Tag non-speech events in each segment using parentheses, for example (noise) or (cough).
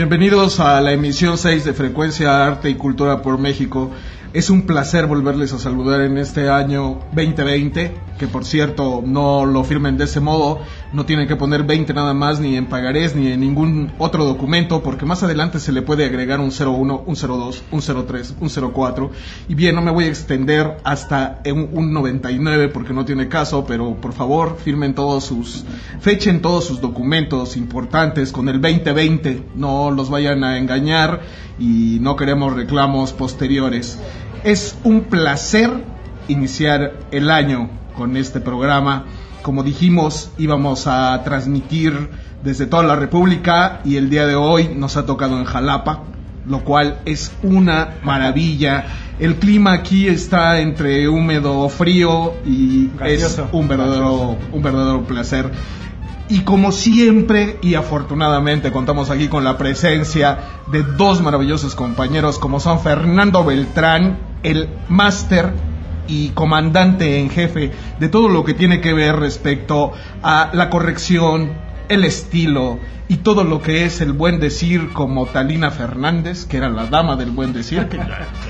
Bienvenidos a la emisión 6 de Frecuencia Arte y Cultura por México. Es un placer volverles a saludar en este año 2020, que por cierto no lo firmen de ese modo, no tienen que poner 20 nada más ni en pagarés ni en ningún otro documento, porque más adelante se le puede agregar un 01, un 02, un 03, un 04. Y bien, no me voy a extender hasta un 99 porque no tiene caso, pero por favor firmen todos sus, fechen todos sus documentos importantes con el 2020, no los vayan a engañar y no queremos reclamos posteriores. Es un placer iniciar el año con este programa. Como dijimos, íbamos a transmitir desde toda la República y el día de hoy nos ha tocado en Jalapa, lo cual es una maravilla. El clima aquí está entre húmedo, frío y es un verdadero, un verdadero placer. Y como siempre y afortunadamente contamos aquí con la presencia de dos maravillosos compañeros como son Fernando Beltrán, el máster y comandante en jefe de todo lo que tiene que ver respecto a la corrección, el estilo y todo lo que es el buen decir como Talina Fernández, que era la dama del buen decir, que,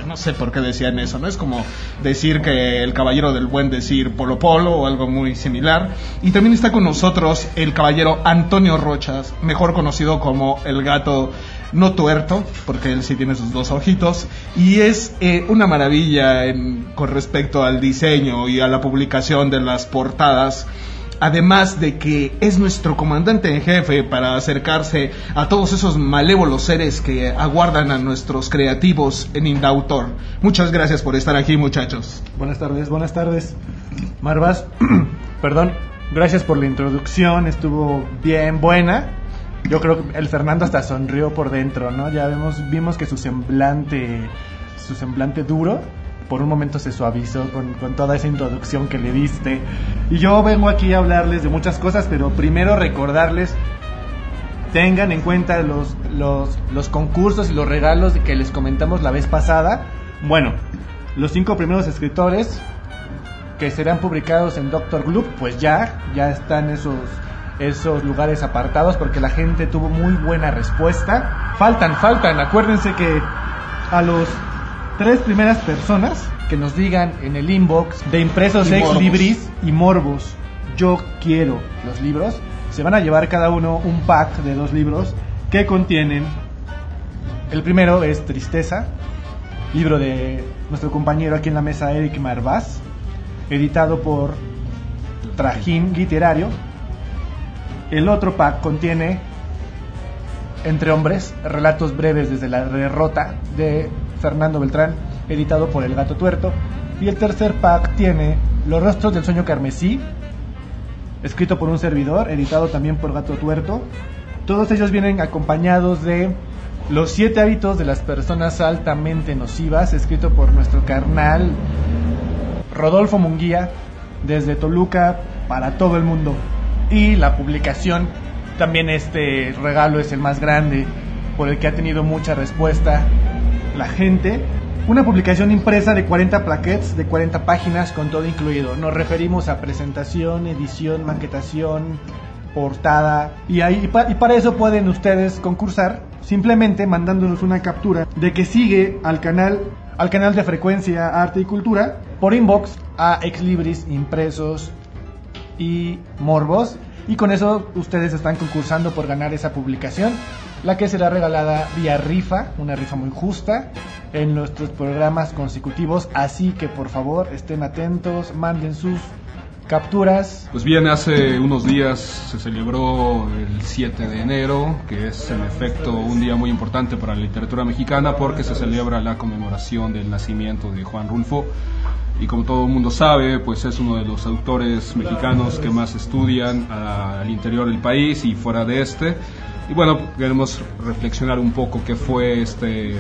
no sé por qué decían eso, ¿no? Es como decir que el caballero del buen decir Polo Polo o algo muy similar. Y también está con nosotros el caballero Antonio Rochas, mejor conocido como el gato no tuerto, porque él sí tiene sus dos ojitos, y es eh, una maravilla con respecto al diseño y a la publicación de las portadas además de que es nuestro comandante en jefe para acercarse a todos esos malévolos seres que aguardan a nuestros creativos en Indautor. Muchas gracias por estar aquí, muchachos. Buenas tardes, buenas tardes. Marvas, (clears throat) perdón, gracias por la introducción, estuvo bien buena. Yo creo que el Fernando hasta sonrió por dentro, ¿no? Ya vemos, vimos que su semblante, su semblante duro por un momento se suavizó con, toda esa introducción que le diste. Y yo vengo aquí a hablarles de muchas cosas, pero primero recordarles, tengan en cuenta los, los, los concursos y los regalos que les comentamos la vez pasada. Bueno, los cinco primeros escritores que serán publicados en Doctor Gloop, pues ya, ya están esos esos lugares apartados porque la gente tuvo muy buena respuesta. Faltan, faltan, acuérdense que a los tres primeras personas que nos digan en el inbox de impresos ex libris y morbos, yo quiero los libros, se van a llevar cada uno un pack de dos libros que contienen. El primero es Tristeza, libro de nuestro compañero aquí en la mesa Eric Marvaz, editado por Trajín Literario. El otro pack contiene Entre hombres, relatos breves desde la derrota de Fernando Beltrán, editado por El Gato Tuerto. Y el tercer pack tiene Los Rostros del Sueño Carmesí, escrito por un servidor, editado también por Gato Tuerto. Todos ellos vienen acompañados de Los siete hábitos de las personas altamente nocivas, escrito por nuestro carnal Rodolfo Munguía, desde Toluca para todo el mundo. Y la publicación, también este regalo es el más grande, por el que ha tenido mucha respuesta la gente una publicación impresa de 40 plaquettes de 40 páginas con todo incluido. Nos referimos a presentación, edición, maquetación, portada y, ahí, y para eso pueden ustedes concursar simplemente mandándonos una captura de que sigue al canal al canal de frecuencia arte y cultura por inbox a exlibris impresos y morbos y con eso ustedes están concursando por ganar esa publicación la que será regalada vía rifa, una rifa muy justa en nuestros programas consecutivos, así que por favor estén atentos, manden sus capturas. Pues bien, hace unos días se celebró el 7 de enero, que es en efecto un día muy importante para la literatura mexicana porque se celebra la conmemoración del nacimiento de Juan Rulfo. Y como todo el mundo sabe, pues es uno de los autores mexicanos que más estudian al interior del país y fuera de este. Y bueno, queremos reflexionar un poco qué fue este,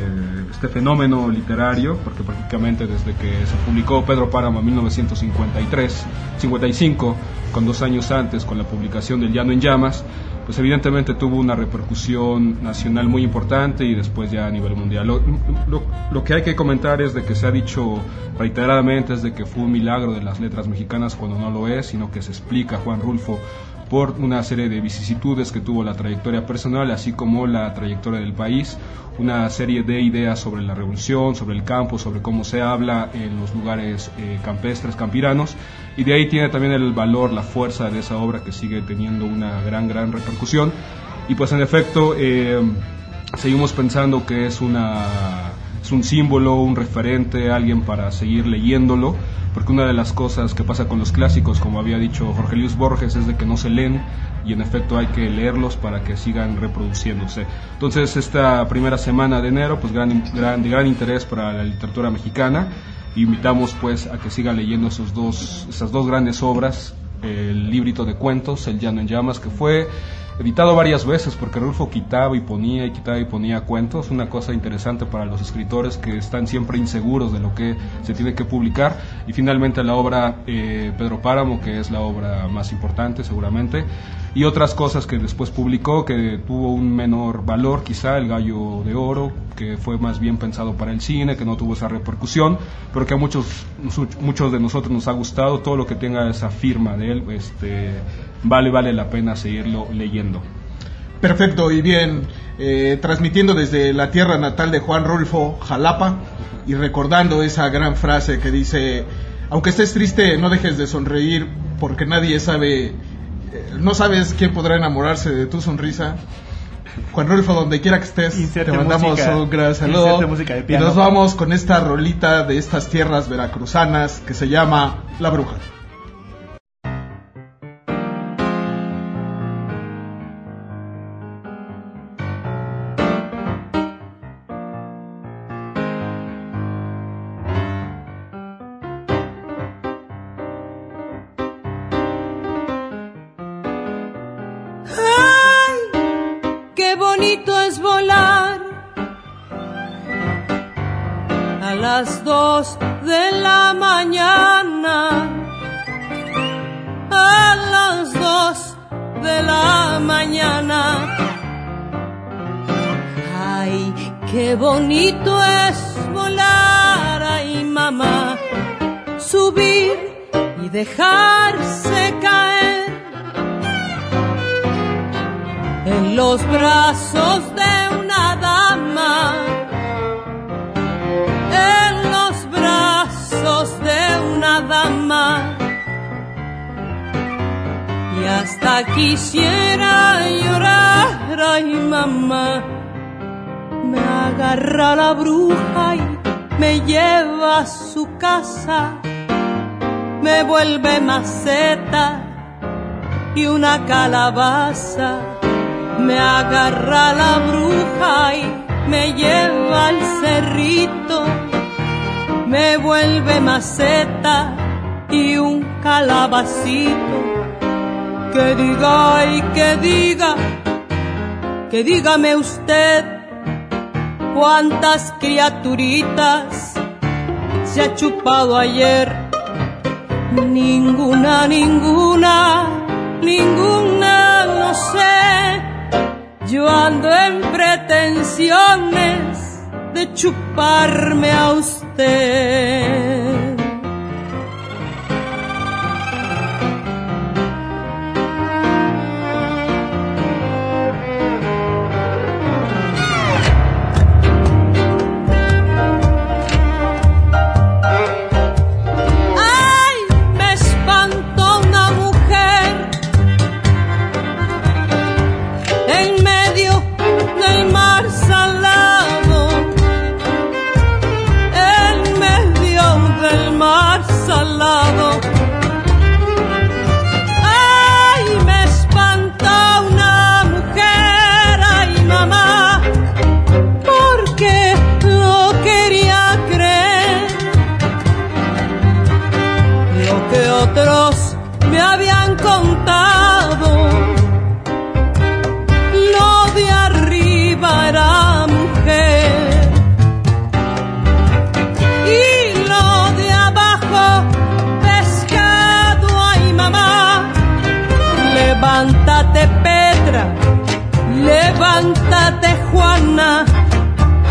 este fenómeno literario, porque prácticamente desde que se publicó Pedro Páramo en 1953, 55, con dos años antes, con la publicación del Llano en Llamas, pues evidentemente tuvo una repercusión nacional muy importante y después ya a nivel mundial. Lo, lo, que hay que comentar es de que se ha dicho reiteradamente es de que fue un milagro de las letras mexicanas cuando no lo es, sino que se explica Juan Rulfo por una serie de vicisitudes que tuvo la trayectoria personal, así como la trayectoria del país, una serie de ideas sobre la revolución, sobre el campo, sobre cómo se habla en los lugares eh, campestres, campiranos, y de ahí tiene también el valor, la fuerza de esa obra que sigue teniendo una gran, gran repercusión. Y pues en efecto, eh, seguimos pensando que es una es un símbolo, un referente, alguien para seguir leyéndolo, porque una de las cosas que pasa con los clásicos, como había dicho Jorge Luis Borges, es de que no se leen y en efecto hay que leerlos para que sigan reproduciéndose. Entonces esta primera semana de enero, pues gran, gran, de gran interés para la literatura mexicana, invitamos pues a que sigan leyendo esos dos, esas dos grandes obras, el librito de cuentos, El Llano en Llamas, que fue editado varias veces porque Rulfo quitaba y ponía y quitaba y ponía cuentos, una cosa interesante para los escritores que están siempre inseguros de lo que se tiene que publicar. Y finalmente la obra eh, Pedro Páramo que es la obra más importante seguramente y otras cosas que después publicó que tuvo un menor valor, quizá El Gallo de Oro, que fue más bien pensado para el cine, que no tuvo esa repercusión, pero que a muchos, muchos de nosotros nos ha gustado, todo lo que tenga esa firma de él, este, vale, vale la pena seguirlo leyendo. Perfecto, y bien, eh, transmitiendo desde la tierra natal de Juan Rolfo, Jalapa, y recordando esa gran frase que dice, aunque estés triste, no dejes de sonreír, porque nadie sabe no sabes quién podrá enamorarse de tu sonrisa. Juan Rolfo, donde quiera que estés, te mandamos un gran saludo. Y nos vamos con esta rolita de estas tierras veracruzanas que se llama La Bruja. Las dos de la mañana, a las dos de la mañana. Ay, qué bonito es volar, ay mamá, subir y dejarse caer los brazos de una dama. De una dama. Y hasta quisiera llorar, ay mamá, me agarra la bruja y me lleva a su casa, me vuelve maceta y una calabaza, me agarra la bruja y me lleva al cerrito me vuelve maceta y un calabacito. Que diga y que diga, que dígame usted cuántas criaturitas se ha chupado ayer. Ninguna, ninguna, ninguna, no sé. Yo ando en pretensiones de chuparme a usted.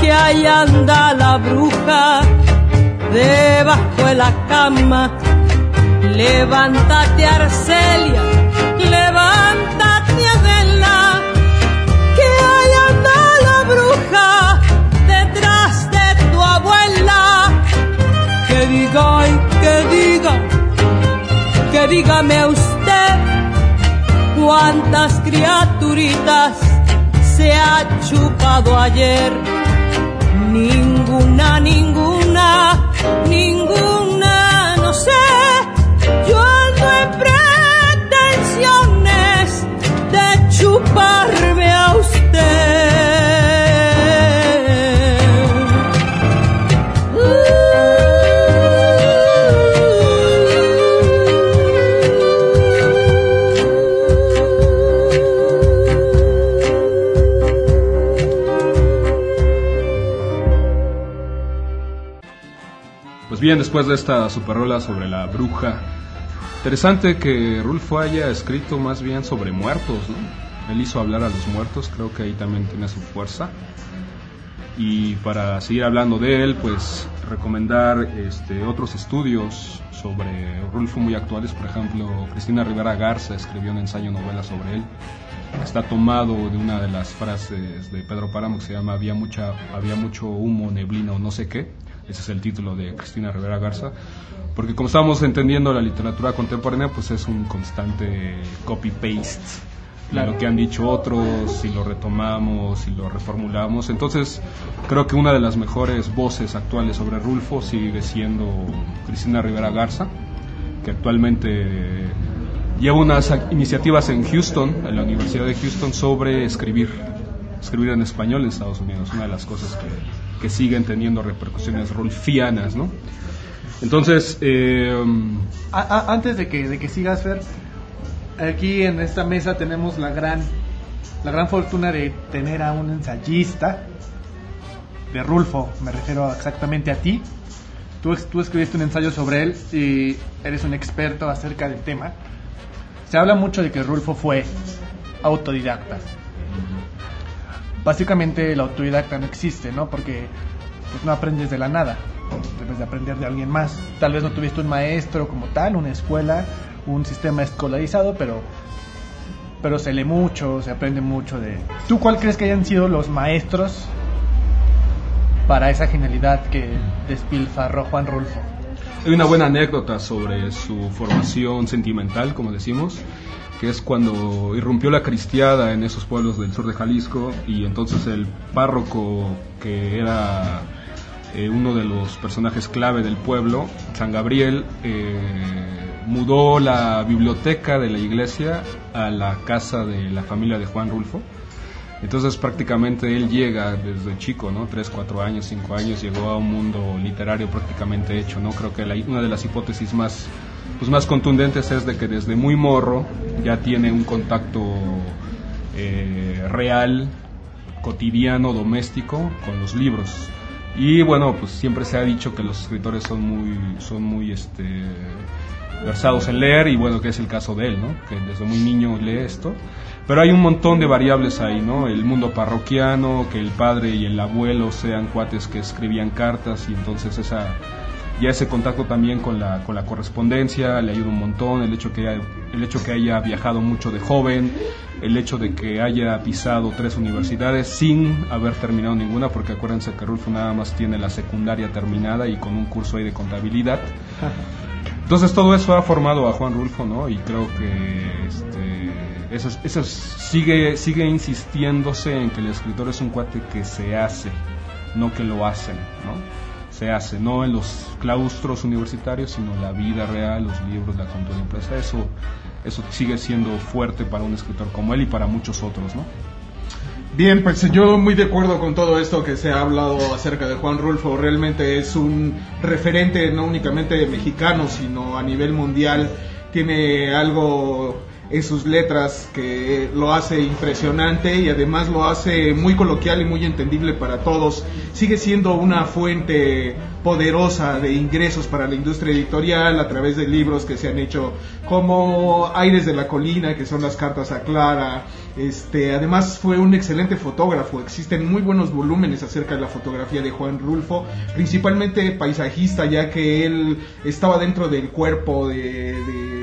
que ahí anda la bruja debajo de la cama. Levántate Arcelia, levántate Adela, que ahí anda la bruja detrás de tu abuela. Que diga y que diga, que dígame usted cuántas criaturitas se ha chupado ayer. Ninguna, ninguna, ninguna, no sé. Yo no he pretensiones de chuparme a Pues bien, después de esta superrola sobre la bruja, interesante que Rulfo haya escrito más bien sobre muertos, ¿no? Él hizo hablar a los muertos, creo que ahí también tiene su fuerza. Y para seguir hablando de él, pues recomendar este, otros estudios sobre Rulfo muy actuales, por ejemplo, Cristina Rivera Garza escribió un ensayo novela sobre él. Está tomado de una de las frases de Pedro Páramo que se llama Había, mucha, había mucho humo, neblina o no sé qué. Ese es el título de Cristina Rivera Garza. Porque como estamos entendiendo la literatura contemporánea, pues es un constante copy-paste lo que han dicho otros, si lo retomamos, si lo reformulamos. Entonces, creo que una de las mejores voces actuales sobre Rulfo sigue siendo Cristina Rivera Garza, que actualmente lleva unas iniciativas en Houston, en la Universidad de Houston, sobre escribir, escribir en español en Estados Unidos, una de las cosas que, que siguen teniendo repercusiones rulfianas, ¿no? Entonces, a- antes de que, de que sigas, Fer, aquí en esta mesa tenemos la gran, la gran fortuna de tener a un ensayista de Rulfo, me refiero exactamente a ti. Tú, tú escribiste un ensayo sobre él y eres un experto acerca del tema. Se habla mucho de que Rulfo fue autodidacta. Básicamente el autodidacta no existe, ¿no? Porque pues, no aprendes de la nada, debes de aprender de alguien más. Tal vez no tuviste un maestro como tal, una escuela, un sistema escolarizado, pero pero se lee mucho, se aprende mucho de... ¿Tú cuál crees que hayan sido los maestros para esa genialidad que despilfarró Juan Rulfo? Hay una buena anécdota sobre su formación sentimental, como decimos, que es cuando irrumpió la cristiada en esos pueblos del sur de Jalisco y entonces el párroco, que era eh, uno de los personajes clave del pueblo, San Gabriel, eh, mudó la biblioteca de la iglesia a la casa de la familia de Juan Rulfo. Entonces prácticamente él llega desde chico, ¿no? 3, 4 años, 5 años, llegó a un mundo literario prácticamente hecho, ¿no? Creo que una de las hipótesis más, pues más contundentes es de que desde muy morro ya tiene un contacto eh, real, cotidiano, doméstico con los libros. Y bueno, pues siempre se ha dicho que los escritores son muy, son muy, este, versados en leer y bueno, que es el caso de él, ¿no? Que desde muy niño lee esto. Pero hay un montón de variables ahí, ¿no? El mundo parroquiano, que el padre y el abuelo sean cuates que escribían cartas y entonces esa ya ese contacto también con la, con la correspondencia le ayuda un montón, el hecho, que haya, el hecho que haya viajado mucho de joven, el hecho de que haya pisado tres universidades sin haber terminado ninguna, porque acuérdense que Rulfo nada más tiene la secundaria terminada y con un curso ahí de contabilidad. Entonces todo eso ha formado a Juan Rulfo, ¿no? Y creo que este, eso, es- eso es- sigue, sigue insistiéndose en que el escritor es un cuate que se hace, no que lo hacen, ¿no? Se hace, no en los claustros universitarios, sino la vida real, los libros, la impresa. Eso, eso sigue siendo fuerte para un escritor como él y para muchos otros, ¿no? Bien, pues yo muy de acuerdo con todo esto que se ha hablado acerca de Juan Rulfo. Realmente es un referente no únicamente mexicano, sino a nivel mundial. Tiene algo en sus letras que lo hace impresionante y además lo hace muy coloquial y muy entendible para todos. Sigue siendo una fuente poderosa de ingresos para la industria editorial a través de libros que se han hecho como Aires de la Colina, que son las cartas a Clara. Este, además fue un excelente fotógrafo. Existen muy buenos volúmenes acerca de la fotografía de Juan Rulfo, principalmente paisajista, ya que él estaba dentro del cuerpo de, de-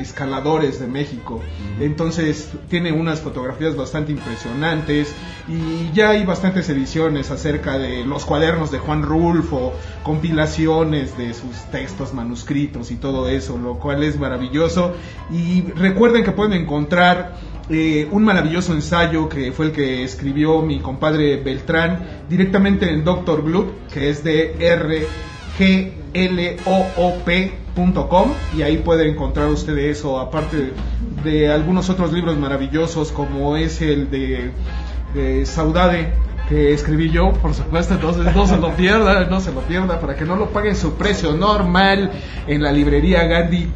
escaladores de México. Entonces tiene unas fotografías bastante impresionantes y ya hay bastantes ediciones acerca de los cuadernos de Juan Rulfo, compilaciones de sus textos manuscritos y todo eso, lo cual es maravilloso. Y recuerden que pueden encontrar eh, un maravilloso ensayo que fue el que escribió mi compadre Beltrán directamente en Doctor Gloop, que es de rgloop.com y ahí puede encontrar usted eso, aparte de algunos otros libros maravillosos como es el de, de Saudade que escribí yo, por supuesto, entonces no se lo (laughs) pierda, no se lo pierda, para que no lo paguen su precio normal en la librería Gandhi,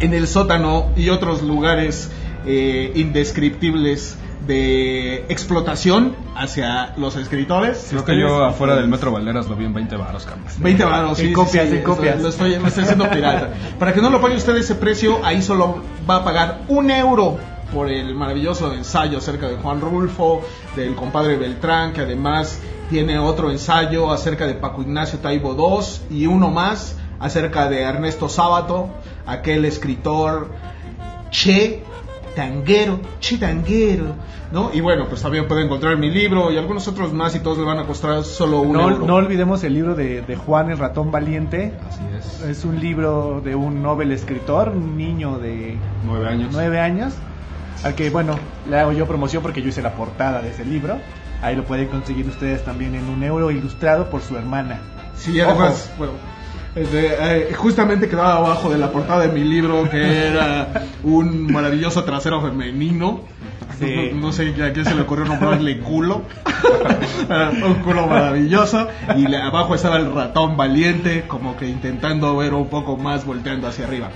en el sótano y otros lugares eh, indescriptibles de explotación hacia los escritores. Creo que yo afuera del Metro Valderas lo vi en 20 baros, Carlos. 20 baros, sí. Copias, sí, sí, copias. Lo estoy, lo estoy haciendo pirata. Para que no lo pague usted ese precio, ahí solo va a pagar un euro por el maravilloso ensayo acerca de Juan Rulfo, del compadre Beltrán, que además tiene otro ensayo acerca de Paco Ignacio Taibo II y uno más acerca de Ernesto Sábato, aquel escritor che tanguero, che tanguero, ¿no? Y bueno, pues también puede encontrar mi libro y algunos otros más y todos le van a costar solo un No, euro. no olvidemos el libro de, de Juan el ratón valiente. Así es. Es un libro de un novel escritor, un niño de Nueve años. nueve años, al que, bueno, le hago yo promoción porque yo hice la portada de ese libro. Ahí lo pueden conseguir ustedes también en un euro ilustrado por su hermana. Sí, además, bueno, este, eh, justamente quedaba abajo de la portada de mi libro que era un maravilloso trasero femenino. Sí. No, no sé a quién se le ocurrió nombrarle culo. (laughs) Un culo maravilloso. Y abajo estaba el ratón valiente, como que intentando ver un poco más, volteando hacia arriba.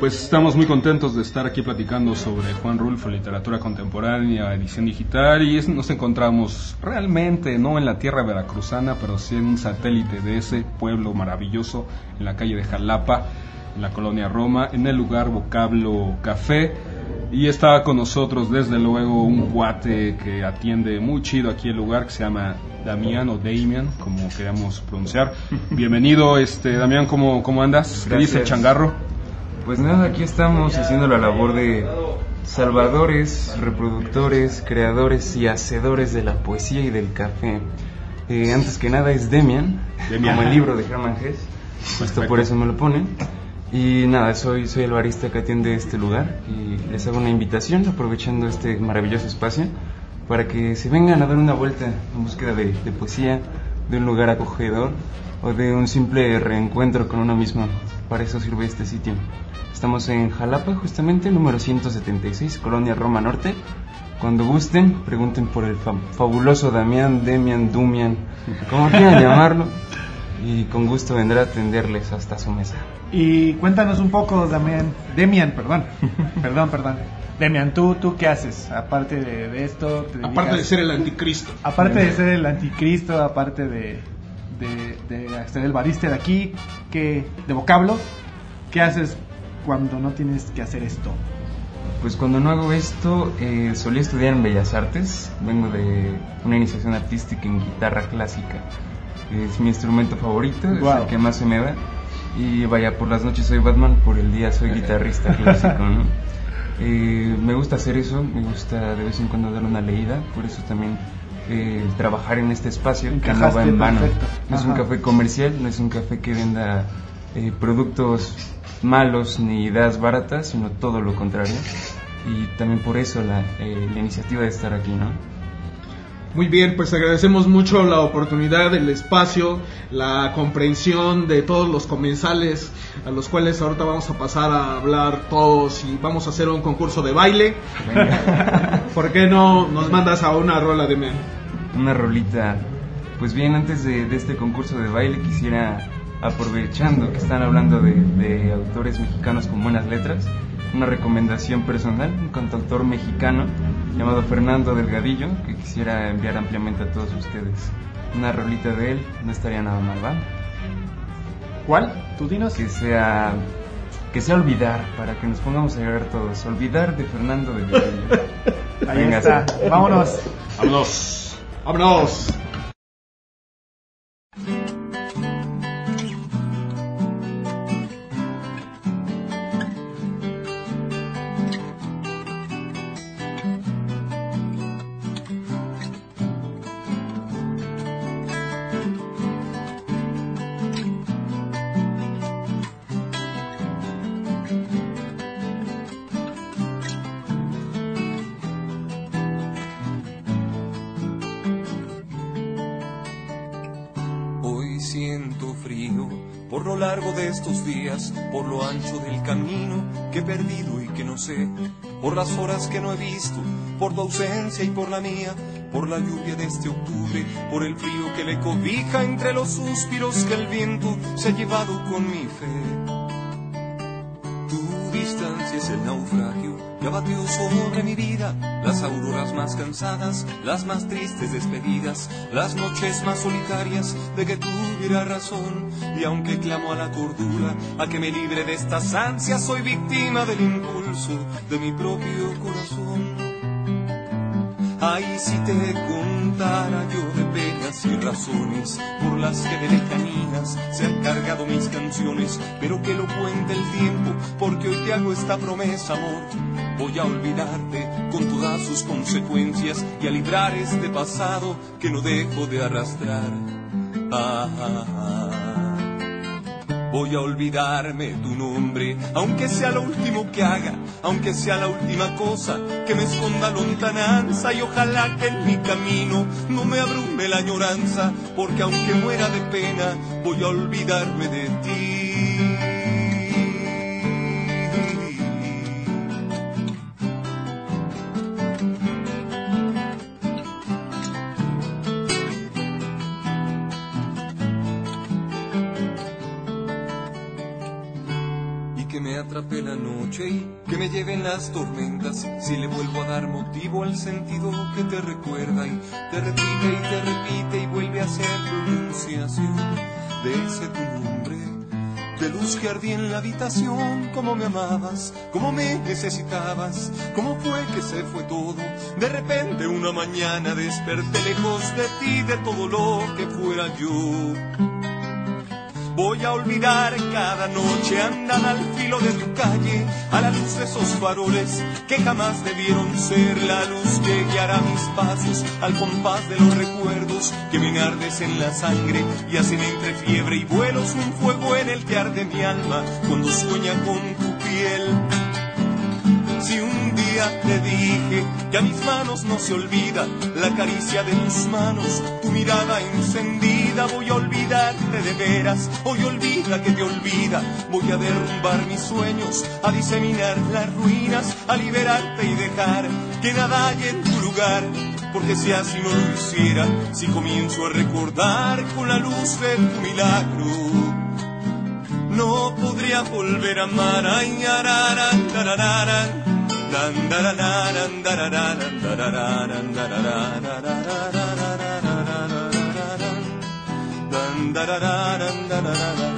Pues estamos muy contentos de estar aquí platicando sobre Juan Rulfo, literatura contemporánea, edición digital, y es- nos encontramos realmente no en la tierra veracruzana, pero sí en un satélite de ese pueblo maravilloso, en la calle de Jalapa, en la colonia Roma, en el lugar Vocablo Café. Y está con nosotros, desde luego, un cuate que atiende muy chido aquí el lugar, que se llama Damián o Damian, como queramos pronunciar. (laughs) Bienvenido, este Damián, ¿cómo, cómo andas? ¿Qué dice el Gracias. changarro? Pues nada, aquí estamos haciendo la labor de salvadores, reproductores, creadores y hacedores de la poesía y del café. Eh, antes que nada es Demian, Demian. como el libro de Hermann Hesse, justo por eso me lo ponen. Y nada, soy, soy el barista que atiende este lugar y les hago una invitación aprovechando este maravilloso espacio para que se vengan a dar una vuelta en búsqueda de, de poesía, de un lugar acogedor o de un simple reencuentro con uno mismo. Para eso sirve este sitio. Estamos en Jalapa, justamente, número 176, Colonia Roma Norte. Cuando gusten, pregunten por el fa- fabuloso Damián, Demian, Dumian, como quieran (laughs) llamarlo. Y con gusto vendrá a atenderles hasta su mesa. Y cuéntanos un poco, Damián, Demian, perdón, (laughs) perdón, perdón. Demian, ¿tú, ¿tú qué haces? Aparte de, de esto, te Aparte de ser el anticristo. aparte de ser el anticristo, aparte de, de, de ser el barista de aquí, que, de vocablo, ¿qué haces cuando no tienes que hacer esto? Pues cuando no hago esto, eh, solía estudiar en Bellas Artes. Vengo de una iniciación artística en guitarra clásica. Es mi instrumento favorito, es el que más se me da. Y vaya, por las noches soy Batman, por el día soy guitarrista clásico, ¿no? (laughs) Eh, me gusta hacer eso, me gusta de vez en cuando dar una leída, por eso también eh, trabajar en este espacio que no va en vano. No es un café comercial, no es un café que venda eh, productos malos ni ideas baratas, sino todo lo contrario. Y también por eso la, eh, la iniciativa de estar aquí, ¿no? Muy bien, pues agradecemos mucho la oportunidad, el espacio, la comprensión de todos los comensales a los cuales ahorita vamos a pasar a hablar todos y vamos a hacer un concurso de baile. ¿Por qué no nos mandas a una rola de men? Una rolita. Pues bien, antes de, de este concurso de baile quisiera, aprovechando que están hablando de, de autores mexicanos con buenas letras, una recomendación personal, un cantautor mexicano llamado Fernando Delgadillo, que quisiera enviar ampliamente a todos ustedes. Una rolita de él no estaría nada mal, ¿va? ¿Cuál? ¿Tú dinos? Que sea, que sea olvidar, para que nos pongamos a llorar todos. Olvidar de Fernando Delgadillo. (laughs) Ahí Venga, está. Vámonos. Vámonos. Vámonos. Por lo ancho del camino que he perdido y que no sé, por las horas que no he visto, por tu ausencia y por la mía, por la lluvia de este octubre, por el frío que le cobija entre los suspiros que el viento se ha llevado con mi fe. Tu distancia es el naufragio que abatió sobre mi vida, las auroras más cansadas, las más tristes despedidas, las noches más solitarias de que tuviera razón. Y aunque clamo a la cordura, a que me libre de estas ansias, soy víctima del impulso de mi propio corazón. Ay, si te contara yo de penas y razones por las que de lejanías se han cargado mis canciones, pero que lo cuente el tiempo, porque hoy te hago esta promesa, amor. Voy a olvidarte con todas sus consecuencias y a librar este pasado que no dejo de arrastrar. Ah, ah, ah. Voy a olvidarme tu nombre, aunque sea lo último que haga, aunque sea la última cosa que me esconda lontananza y ojalá que en mi camino no me abrume la añoranza, porque aunque muera de pena, voy a olvidarme de ti. Tormentas si le vuelvo a dar motivo al sentido que te recuerda y te repite y te repite y vuelve a hacer pronunciación de ese tu nombre de luz que ardía en la habitación, cómo me amabas, cómo me necesitabas, cómo fue que se fue todo. De repente una mañana desperté lejos de ti, de todo lo que fuera yo. Voy a olvidar cada noche andar al filo de tu calle, a la luz de esos faroles que jamás debieron ser la luz que guiará mis pasos al compás de los recuerdos que me ardes en la sangre y hacen entre fiebre y vuelos un fuego en el que arde mi alma cuando sueña con tu piel. Si un día te dije que a mis manos no se olvida la caricia de tus manos, tu mirada encendida, voy a olvidarte de veras, hoy olvida que te olvida, voy a derrumbar mis sueños, a diseminar las ruinas, a liberarte y dejar que nada haya en tu lugar. Porque si así no lo hiciera, si comienzo a recordar con la luz de tu milagro, no podría volver a amar. Ay, darararán, dan,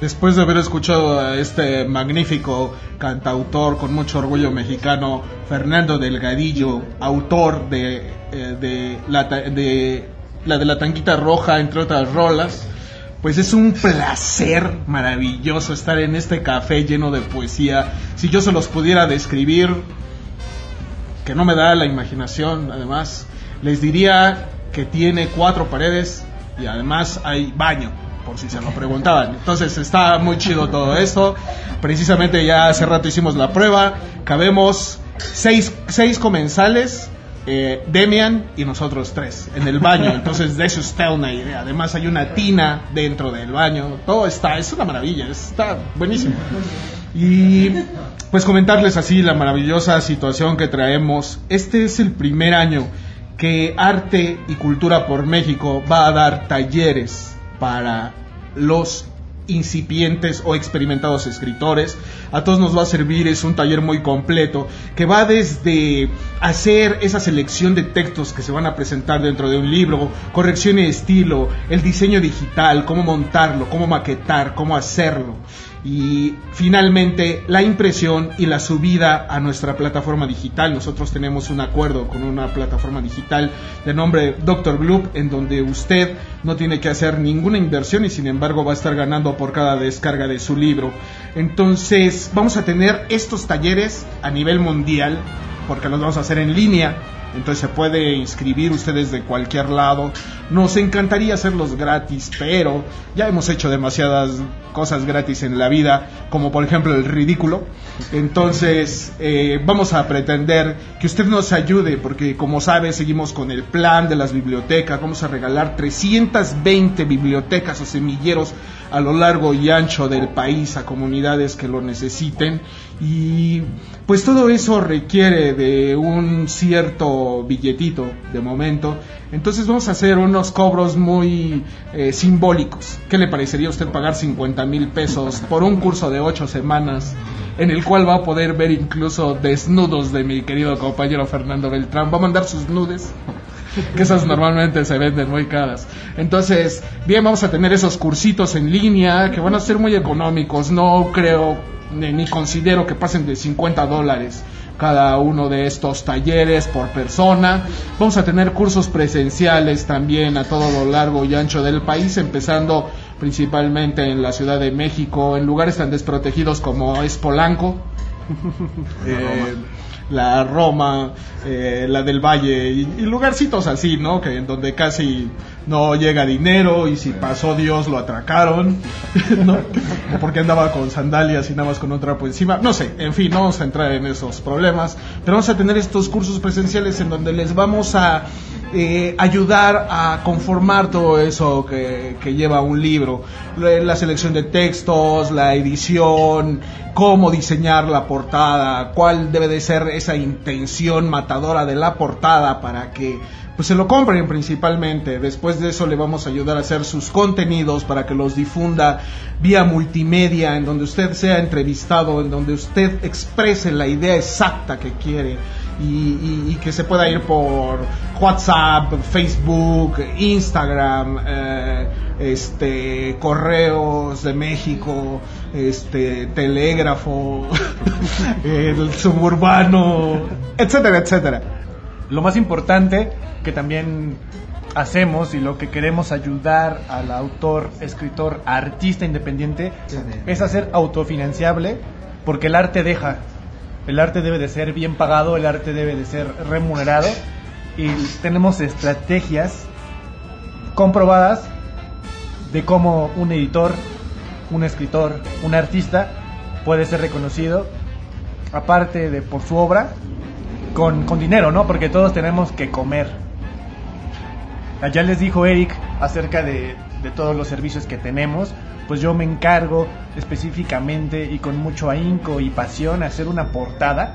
Después de haber escuchado a este magnífico cantautor con mucho orgullo mexicano, Fernando Delgadillo, autor de, eh, de, la, de la de la tanquita roja, entre otras rolas, pues es un placer maravilloso estar en este café lleno de poesía. Si yo se los pudiera describir, que no me da la imaginación, además, les diría que tiene cuatro paredes y además hay baño, por si se lo preguntaban. Entonces está muy chido todo esto. Precisamente ya hace rato hicimos la prueba, cabemos seis, seis comensales. eh, Demian y nosotros tres en el baño, entonces de eso está una idea. Además hay una tina dentro del baño, todo está, es una maravilla, está buenísimo. Y pues comentarles así la maravillosa situación que traemos. Este es el primer año que Arte y Cultura por México va a dar talleres para los incipientes o experimentados escritores. A todos nos va a servir, es un taller muy completo que va desde hacer esa selección de textos que se van a presentar dentro de un libro, corrección de estilo, el diseño digital, cómo montarlo, cómo maquetar, cómo hacerlo y finalmente la impresión y la subida a nuestra plataforma digital. Nosotros tenemos un acuerdo con una plataforma digital de nombre Dr. Gloop en donde usted no tiene que hacer ninguna inversión y sin embargo va a estar ganando por cada descarga de su libro. Entonces vamos a tener estos talleres a nivel mundial porque los vamos a hacer en línea entonces se puede inscribir ustedes de cualquier lado. Nos encantaría hacerlos gratis, pero ya hemos hecho demasiadas cosas gratis en la vida, como por ejemplo el ridículo. Entonces eh, vamos a pretender que usted nos ayude, porque como sabe seguimos con el plan de las bibliotecas, vamos a regalar 320 bibliotecas o semilleros a lo largo y ancho del país a comunidades que lo necesiten y pues todo eso requiere de un cierto billetito de momento entonces vamos a hacer unos cobros muy eh, simbólicos ¿qué le parecería a usted pagar 50 mil pesos por un curso de 8 semanas en el cual va a poder ver incluso desnudos de mi querido compañero Fernando Beltrán va a mandar sus nudes que esas normalmente se venden muy caras. Entonces, bien, vamos a tener esos cursitos en línea que van a ser muy económicos. No creo ni, ni considero que pasen de 50 dólares cada uno de estos talleres por persona. Vamos a tener cursos presenciales también a todo lo largo y ancho del país, empezando principalmente en la Ciudad de México, en lugares tan desprotegidos como es Polanco. Eh, (laughs) la Roma, eh, la del Valle y, y lugarcitos así, ¿no? Que en donde casi no llega dinero y si pasó Dios lo atracaron, (laughs) ¿no? O porque andaba con sandalias y nada más con un trapo encima, no sé, en fin, no vamos a entrar en esos problemas, pero vamos a tener estos cursos presenciales en donde les vamos a eh, ayudar a conformar todo eso que, que lleva un libro, la selección de textos, la edición, cómo diseñar la portada, cuál debe de ser esa intención matadora de la portada para que pues se lo compren principalmente. Después de eso le vamos a ayudar a hacer sus contenidos para que los difunda vía multimedia, en donde usted sea entrevistado, en donde usted exprese la idea exacta que quiere. Y, y- y que se pueda ir por WhatsApp, Facebook, Instagram, eh, este, correos de México, este, telégrafo, (laughs) el suburbano, etcétera, etcétera. Lo más importante que también hacemos y lo que queremos ayudar al autor, escritor, artista independiente es hacer autofinanciable porque el arte deja. El arte debe de ser bien pagado, el arte debe de ser remunerado y tenemos estrategias comprobadas de cómo un editor, un escritor, un artista puede ser reconocido aparte de por su obra con, con dinero, ¿no? Porque todos tenemos que comer. Ya les dijo Eric acerca de, de todos los servicios que tenemos, pues yo me encargo específicamente y con mucho ahínco y pasión hacer una portada,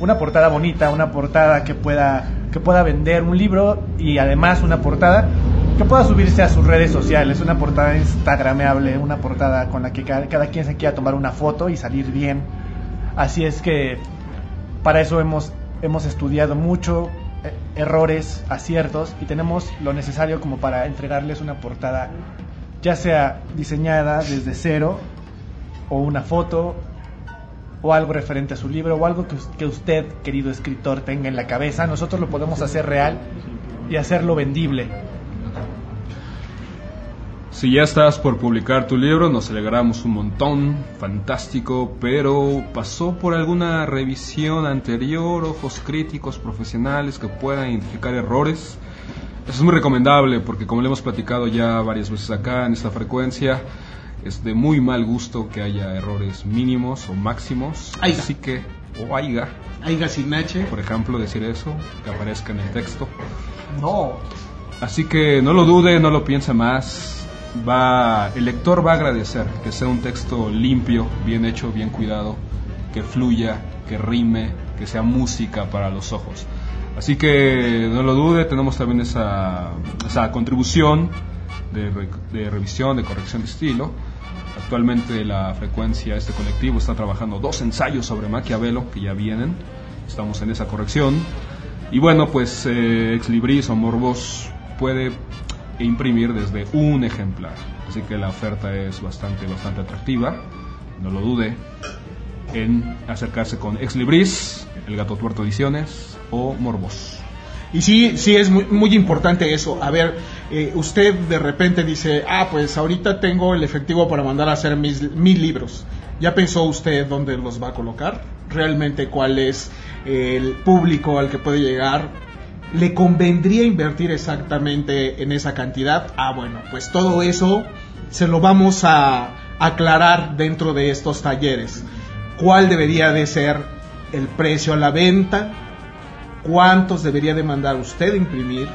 una portada bonita, una portada que pueda que pueda vender un libro y además una portada que pueda subirse a sus redes sociales, una portada instagrameable, una portada con la que cada, cada quien se quiera tomar una foto y salir bien. Así es que para eso hemos, hemos estudiado mucho, eh, errores, aciertos, y tenemos lo necesario como para entregarles una portada, ya sea diseñada desde cero, o una foto, o algo referente a su libro, o algo que, que usted, querido escritor, tenga en la cabeza. Nosotros lo podemos hacer real y hacerlo vendible. Si ya estás por publicar tu libro, nos alegramos un montón, fantástico, pero pasó por alguna revisión anterior, ojos críticos profesionales que puedan identificar errores. Eso es muy recomendable porque como le hemos platicado ya varias veces acá en esta frecuencia, es de muy mal gusto que haya errores mínimos o máximos. Aiga. Así que, o aiga, Aiga sin H. por ejemplo, decir eso, que aparezca en el texto. No. Así que no lo dude, no lo piense más. Va, el lector va a agradecer que sea un texto limpio, bien hecho, bien cuidado, que fluya, que rime, que sea música para los ojos. Así que no lo dude, tenemos también esa, contribución de revisión, de corrección de estilo. Actualmente la frecuencia, este colectivo está trabajando dos ensayos sobre Maquiavelo que ya vienen. Estamos en esa corrección. Y bueno, pues eh, Ex Libris o Morbos puede imprimir desde un ejemplar. Así que la oferta es bastante, bastante atractiva. No lo dude en acercarse con Ex Libris, El Gato Tuerto Ediciones o Morbos. Y sí, sí es muy, muy importante eso. A ver, eh, usted de repente dice, ah, pues ahorita tengo el efectivo para mandar a hacer mis, mil libros. ¿Ya pensó usted dónde los va a colocar? ¿Realmente cuál es el público al que puede llegar? ¿Le convendría invertir exactamente en esa cantidad? Ah, bueno, pues todo eso se lo vamos a aclarar dentro de estos talleres. ¿Cuál debería de ser el precio a la venta? ¿Cuántos debería de mandar usted imprimir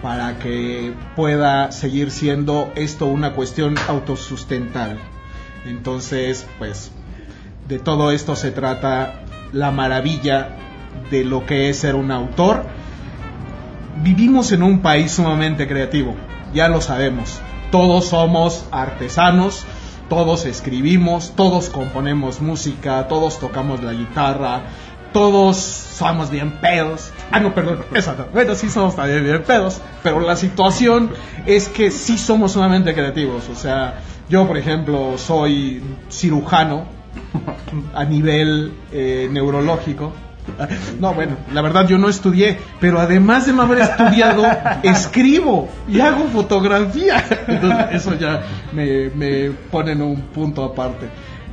para que pueda seguir siendo esto una cuestión autosustentable? Entonces, pues de todo esto se trata la maravilla de lo que es ser un autor. Vivimos en un país sumamente creativo, ya lo sabemos. Todos somos artesanos, todos escribimos, todos componemos música, todos tocamos la guitarra, todos somos bien pedos. Ah, no, perdón, (laughs) exacto. Bueno, sí somos también bien pedos, pero la situación es que sí somos sumamente creativos. O sea, yo, por ejemplo, soy cirujano (laughs) a nivel eh, neurológico. (laughs) No, bueno, la verdad yo no estudié, pero además de no haber estudiado, escribo y hago fotografía. Entonces, eso ya me, me pone en un punto aparte.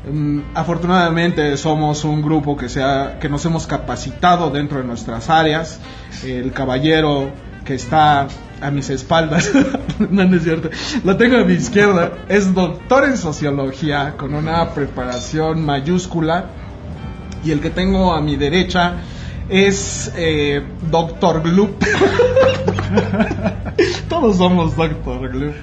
Mm, afortunadamente somos un grupo que, se ha- que nos hemos capacitado dentro de nuestras áreas. El caballero que está a mis espaldas, (laughs) no, no es cierto, lo tengo a mi izquierda, es doctor en sociología con una preparación mayúscula y el que tengo a mi derecha es eh, Doctor Gloop. (laughs) Todos somos Doctor Gloop.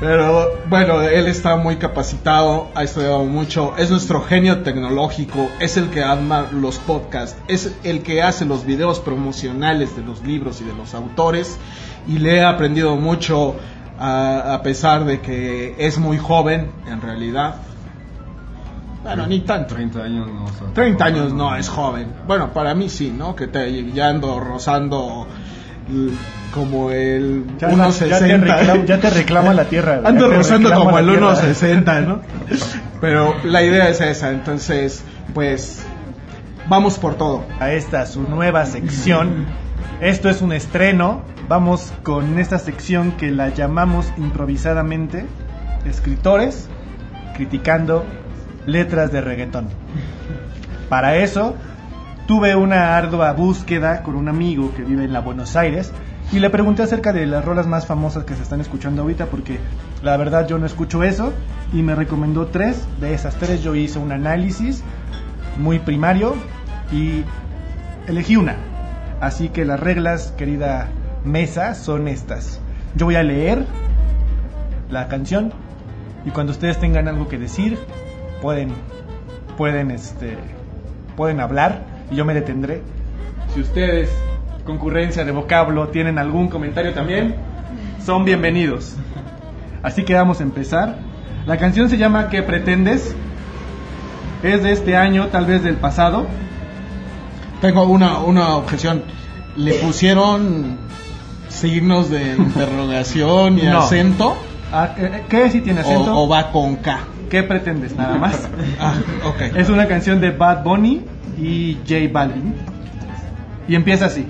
Pero bueno, él está muy capacitado, ha estudiado mucho, es nuestro genio tecnológico, es el que arma los podcasts, es el que hace los videos promocionales de los libros y de los autores y le he aprendido mucho a, a pesar de que es muy joven en realidad. Bueno, ni tanto. 30 años no. o sea, 30 años no es joven. Bueno, para mí sí, ¿no? Que te, ya ando rozando como el Ya, ya te 1.60. reclama, ya te reclama la tierra. (laughs) Ando rozando como el la tierra. 1.60, ¿no? (laughs) Pero la idea es esa, entonces, pues, vamos por todo. a esta su nueva sección. (laughs) Esto es un estreno. Vamos con esta sección que la llamamos improvisadamente Escritores criticando letras de reggaetón. Para eso tuve una ardua búsqueda con un amigo que vive en la Buenos Aires y le pregunté acerca de las rolas más famosas que se están escuchando ahorita porque la verdad yo no escucho eso y me recomendó tres. De esas tres yo hice un análisis muy primario y elegí una. Así que las reglas, querida mesa, son estas. Yo voy a leer la canción y cuando ustedes tengan algo que decir, pueden pueden este pueden hablar y yo me detendré. Si ustedes, concurrencia de vocablo, tienen algún comentario también, son bienvenidos. Así que vamos a empezar. La canción se llama ¿Qué pretendes? Es de este año, tal vez del pasado. Tengo una, una objeción. ¿Le pusieron signos de (laughs) interrogación y No. acento? Ah, ¿qué- ¿Qué si tiene acento? O, o va con K? ¿Qué pretendes? Nada más. (laughs) Ah, ok. Es una canción de Bad Bunny y J Balvin. Y empieza así.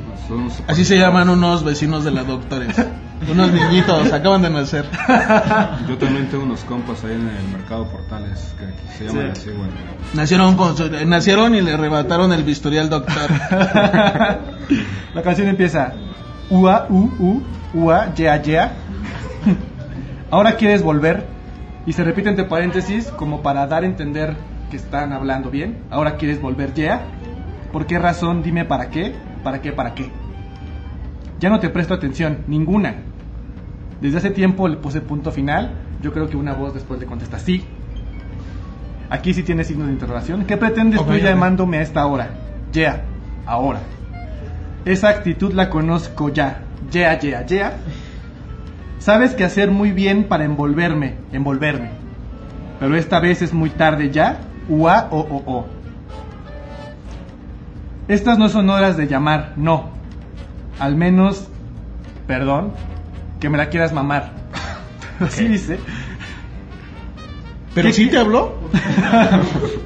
Así se llaman unos vecinos de la doctores. (laughs) Unos niñitos, acaban de nacer. (laughs) Yo también tengo unos compas ahí en el mercado Portales que se llaman Sí. así, bueno. Nacieron, con su- nacieron y le arrebataron el bisturí al doctor. La canción empieza Ua, u, u, ua, yea, yea. Ahora quieres volver. Y se repite entre paréntesis como para dar a entender que están hablando bien. Ahora quieres volver, yea. ¿Por qué razón? Dime para qué. ¿Para qué? ¿Para qué? Ya no te presto atención, ninguna. Desde hace tiempo le puse punto final. Yo creo que una voz después le contesta sí. Aquí sí tiene signos de interrogación. ¿Qué pretendes tú llamándome a esta hora? Yeah, ahora. Esa actitud la conozco ya. Yeah, yeah, yeah. Sabes que hacer muy bien para envolverme, envolverme. Pero esta vez es muy tarde ya. Ua o o o. Estas no son horas de llamar, no. Al menos, perdón, que me la quieras mamar. (laughs) Así dice. ¿Pero ¿Qué- sí te habló? (laughs)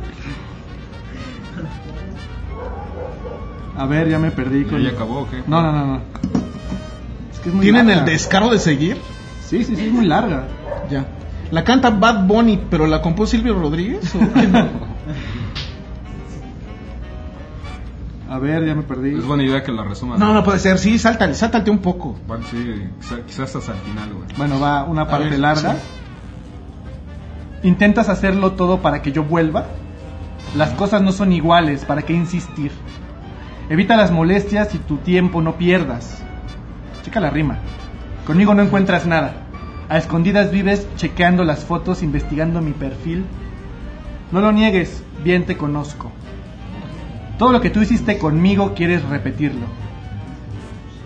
A ver, ya me perdí ¿Ya, con. ya acabó o qué? No, no, no, no. Es que es muy ¿Tienen larga. el descaro de seguir? Sí, sí, sí, es muy larga. Ya. La canta Bad Bunny, pero la compuso Silvio Rodríguez. ¿o qué no? (laughs) A ver, ya me perdí. Es buena idea que la resuman. No, no puede ser. Sí, sáltale, sáltate un poco. Bueno, sí, quizá- quizás hasta el final, güey. Bueno, va una parte ver, larga. Intentas hacerlo todo para que yo vuelva. Las cosas no son iguales, ¿para qué insistir? Evita las molestias y tu tiempo no pierdas. Checa la rima. Conmigo no encuentras nada. A escondidas vives chequeando las fotos, investigando mi perfil. No lo niegues, bien te conozco. Todo lo que tú hiciste conmigo quieres repetirlo.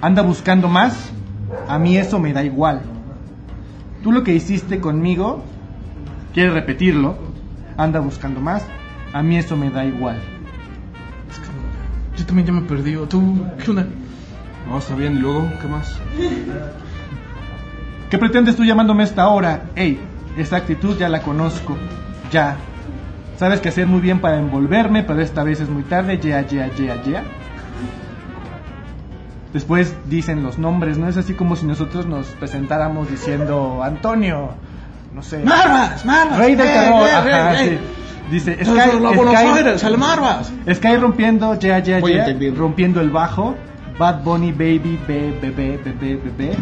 Anda buscando más, a mí eso me da igual. Tú lo que hiciste conmigo, quieres repetirlo, anda buscando más, a mí eso me da igual. Yo también ya me perdí. ¿o ¿Tú qué onda? No, está bien, y luego, ¿qué más? ¿Qué pretendes tú llamándome a esta hora? Ey, esa actitud ya la conozco, ya. Sabes que hacer muy bien para envolverme, pero esta vez es muy tarde, ya, ya, ya, ya. Después dicen los nombres, ¿no? Es así como si nosotros nos presentáramos diciendo Antonio, no sé. ¡Marvas! ¡Marvas! Rey del ¡Eh, terror. Ajá, sí. Dice, Sky, Sky, Sky- rompiendo, ya, ya, ya, rompiendo el bajo. Bad Bunny, Baby, Be, Bebé, Bebé, Bebé.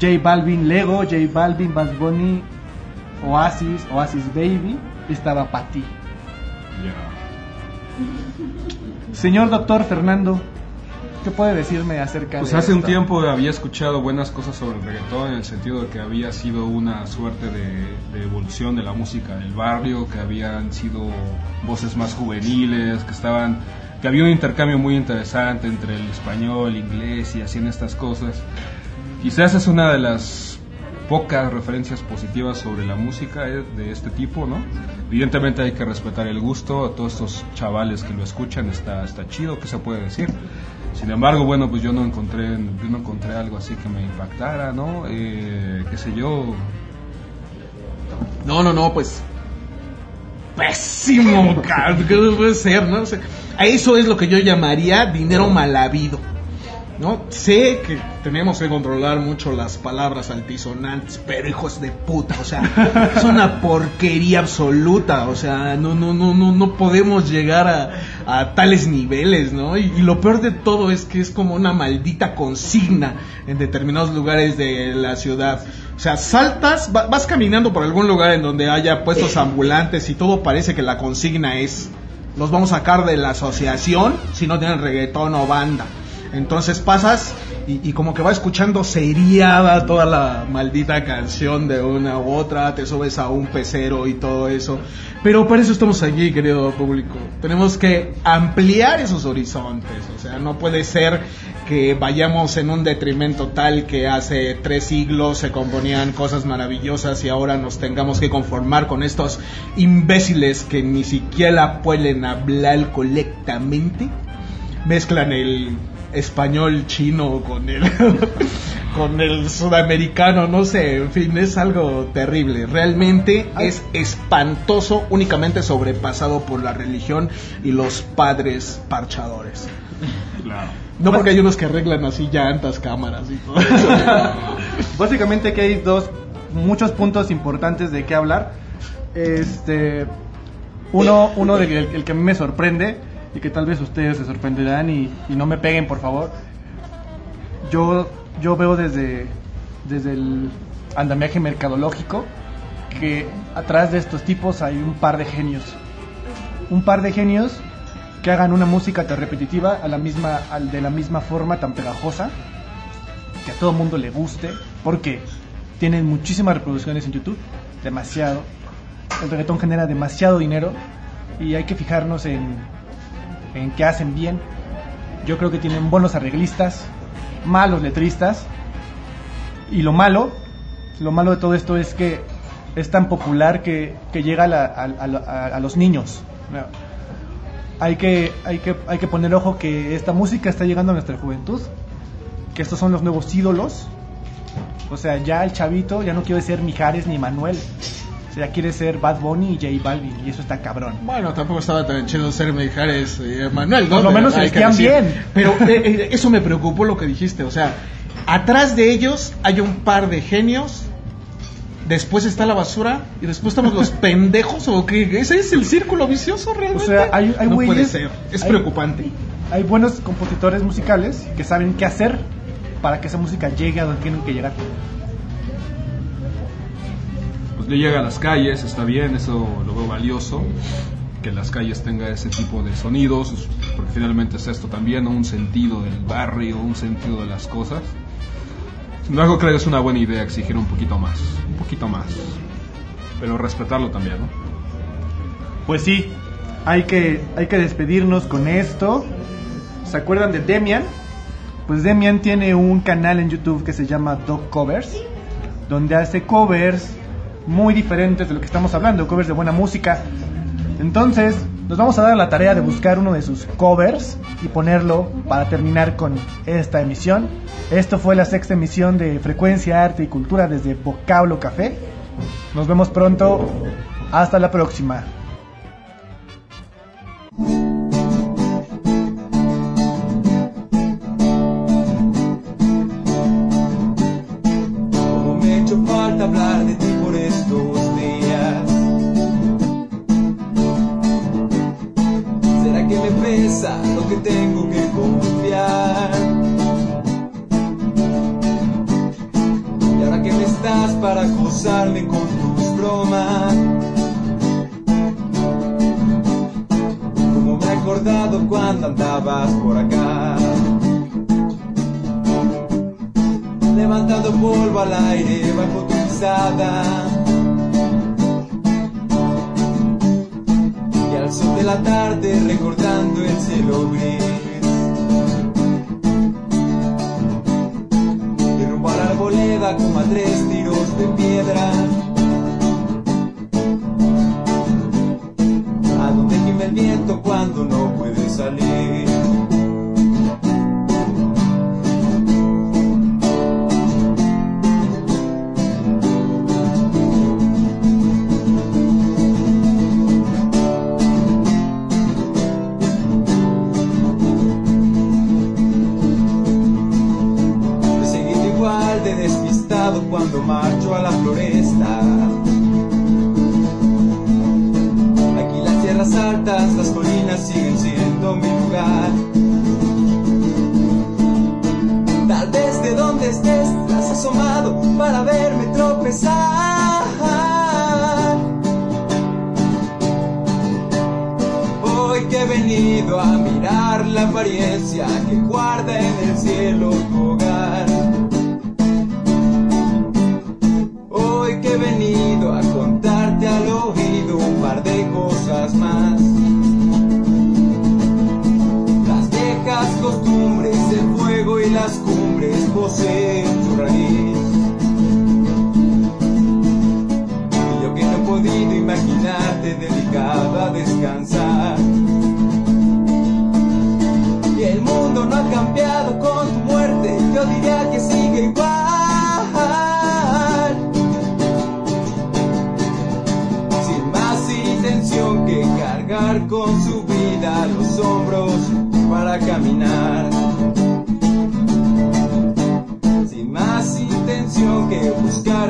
J Balvin, Lego, J Balvin, Bad Bunny, Oasis, Oasis Baby. Estaba para ti. (laughs) Señor doctor Fernando, ¿qué puede decirme acerca Pues de hace un tiempo había escuchado buenas cosas sobre el reggaetón en el sentido de que había sido una suerte de, de evolución de la música del barrio, que habían sido voces más juveniles, que estaban que había un intercambio muy interesante entre el español, inglés y hacían estas cosas. Quizás es una de las pocas referencias positivas sobre la música eh, de este tipo, ¿no? Evidentemente hay que respetar el gusto a todos estos chavales que lo escuchan, está, está chido, ¿qué se puede decir? Sin embargo, bueno, pues yo no encontré, no encontré algo así que me impactara, ¿no? Eh, qué sé yo, No, no, no, pues. Pésimo, (laughs) cabrón. ¿Qué puede ser, no? O sea, eso es lo que yo llamaría dinero mal habido. ¿No? Sé que tenemos que controlar mucho las palabras altisonantes, pero hijos de puta, o sea, (laughs) es una porquería absoluta, o sea, no, no, no, no, no podemos llegar a, a tales niveles, ¿no? Y, y lo peor de todo es que es como una maldita consigna en determinados lugares de la ciudad. O sea, saltas, va- vas caminando por algún lugar en donde haya puestos ambulantes y todo parece que la consigna es los vamos a sacar de la asociación si no tienen reggaetón o banda. Entonces pasas y, como que va escuchando seriada toda la maldita canción de una u otra, te subes a un pecero y todo eso. Pero para eso estamos aquí, querido público. Tenemos que ampliar esos horizontes. O sea, no puede ser que vayamos en un detrimento tal que hace tres siglos se componían cosas maravillosas y ahora nos tengamos que conformar con estos imbéciles que ni siquiera pueden hablar correctamente mezclan el español chino con el (laughs) con el sudamericano, no sé, en fin, es algo terrible. Realmente es espantoso, únicamente sobrepasado por la religión y los padres parchadores. claro. No porque hay unos que arreglan así llantas, cámaras y todo eso. (laughs) Básicamente que hay dos, muchos puntos importantes de qué hablar. Este, uno, uno de, el, el que a mí me sorprende y que tal vez ustedes se sorprenderán y, y no me peguen por favor. Yo, yo veo desde, desde el andamiaje mercadológico que atrás de estos tipos hay un par de genios. Un par de genios que hagan una música tan repetitiva a la misma, al- de la misma forma tan pegajosa que a todo mundo le guste, porque tienen muchísimas reproducciones en YouTube, demasiado. El reggaetón genera demasiado dinero y hay que fijarnos en, en qué hacen bien. Yo creo que tienen buenos arreglistas, malos letristas, y lo malo, lo malo de todo esto es que es tan popular que, que llega a, los niños. Hay que, hay, que, hay que poner ojo que esta música está llegando a nuestra juventud que estos son los nuevos ídolos. O sea, ya el chavito ya no quiere ser Mijares ni Manuel. Sea, quiere ser Bad Bunny y J Balvin. Y eso está cabrón. Bueno, tampoco estaba tan chido ser Mijares y Manuel, ¿no? Por lo menos se vestían bien. Pero eh, eh, eso me preocupó lo que dijiste, o sea, atrás de ellos hay un par de genios, después está la basura y después estamos los (laughs) pendejos o que ese es el círculo vicioso O realmente. sea, hay, hay no puede ser, es hay- preocupante. hay buenos compositores musicales que saben qué hacer para que esa música llegue a donde tienen que llegar. Pues le llega a las calles, está bien, eso lo veo valioso, que las calles tenga ese tipo de sonidos, porque finalmente es esto también, ¿no? un sentido del barrio, un sentido de las cosas. Sin embargo, creo que es una buena idea exigir un poquito más, un poquito más, pero respetarlo también, ¿no? Pues sí, hay que, hay que despedirnos con esto. ¿Se acuerdan de Demian? Pues Demian tiene un canal en YouTube que se llama Dog Covers, donde hace covers muy diferentes de lo que estamos hablando, covers de buena música. Entonces, nos vamos a dar la tarea de buscar uno de sus covers y ponerlo para terminar con esta emisión. Esto fue la sexta emisión de Frecuencia Arte y Cultura desde Vocablo Café. Nos vemos pronto. Hasta la próxima. Arboleda como a tres tiros de piedra.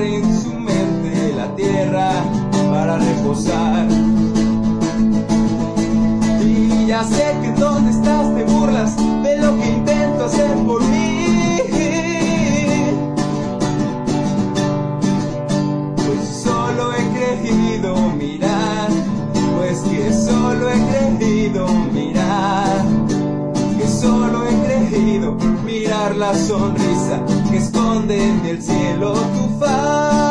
En su mente la tierra para reposar. Y ya sé que donde estás te burlas de lo que intento hacer por mí. Pues solo he creído mirar, pues que solo he creído mirar, que solo he creído mirar la sonrisa que esconde en el cielo tu faz.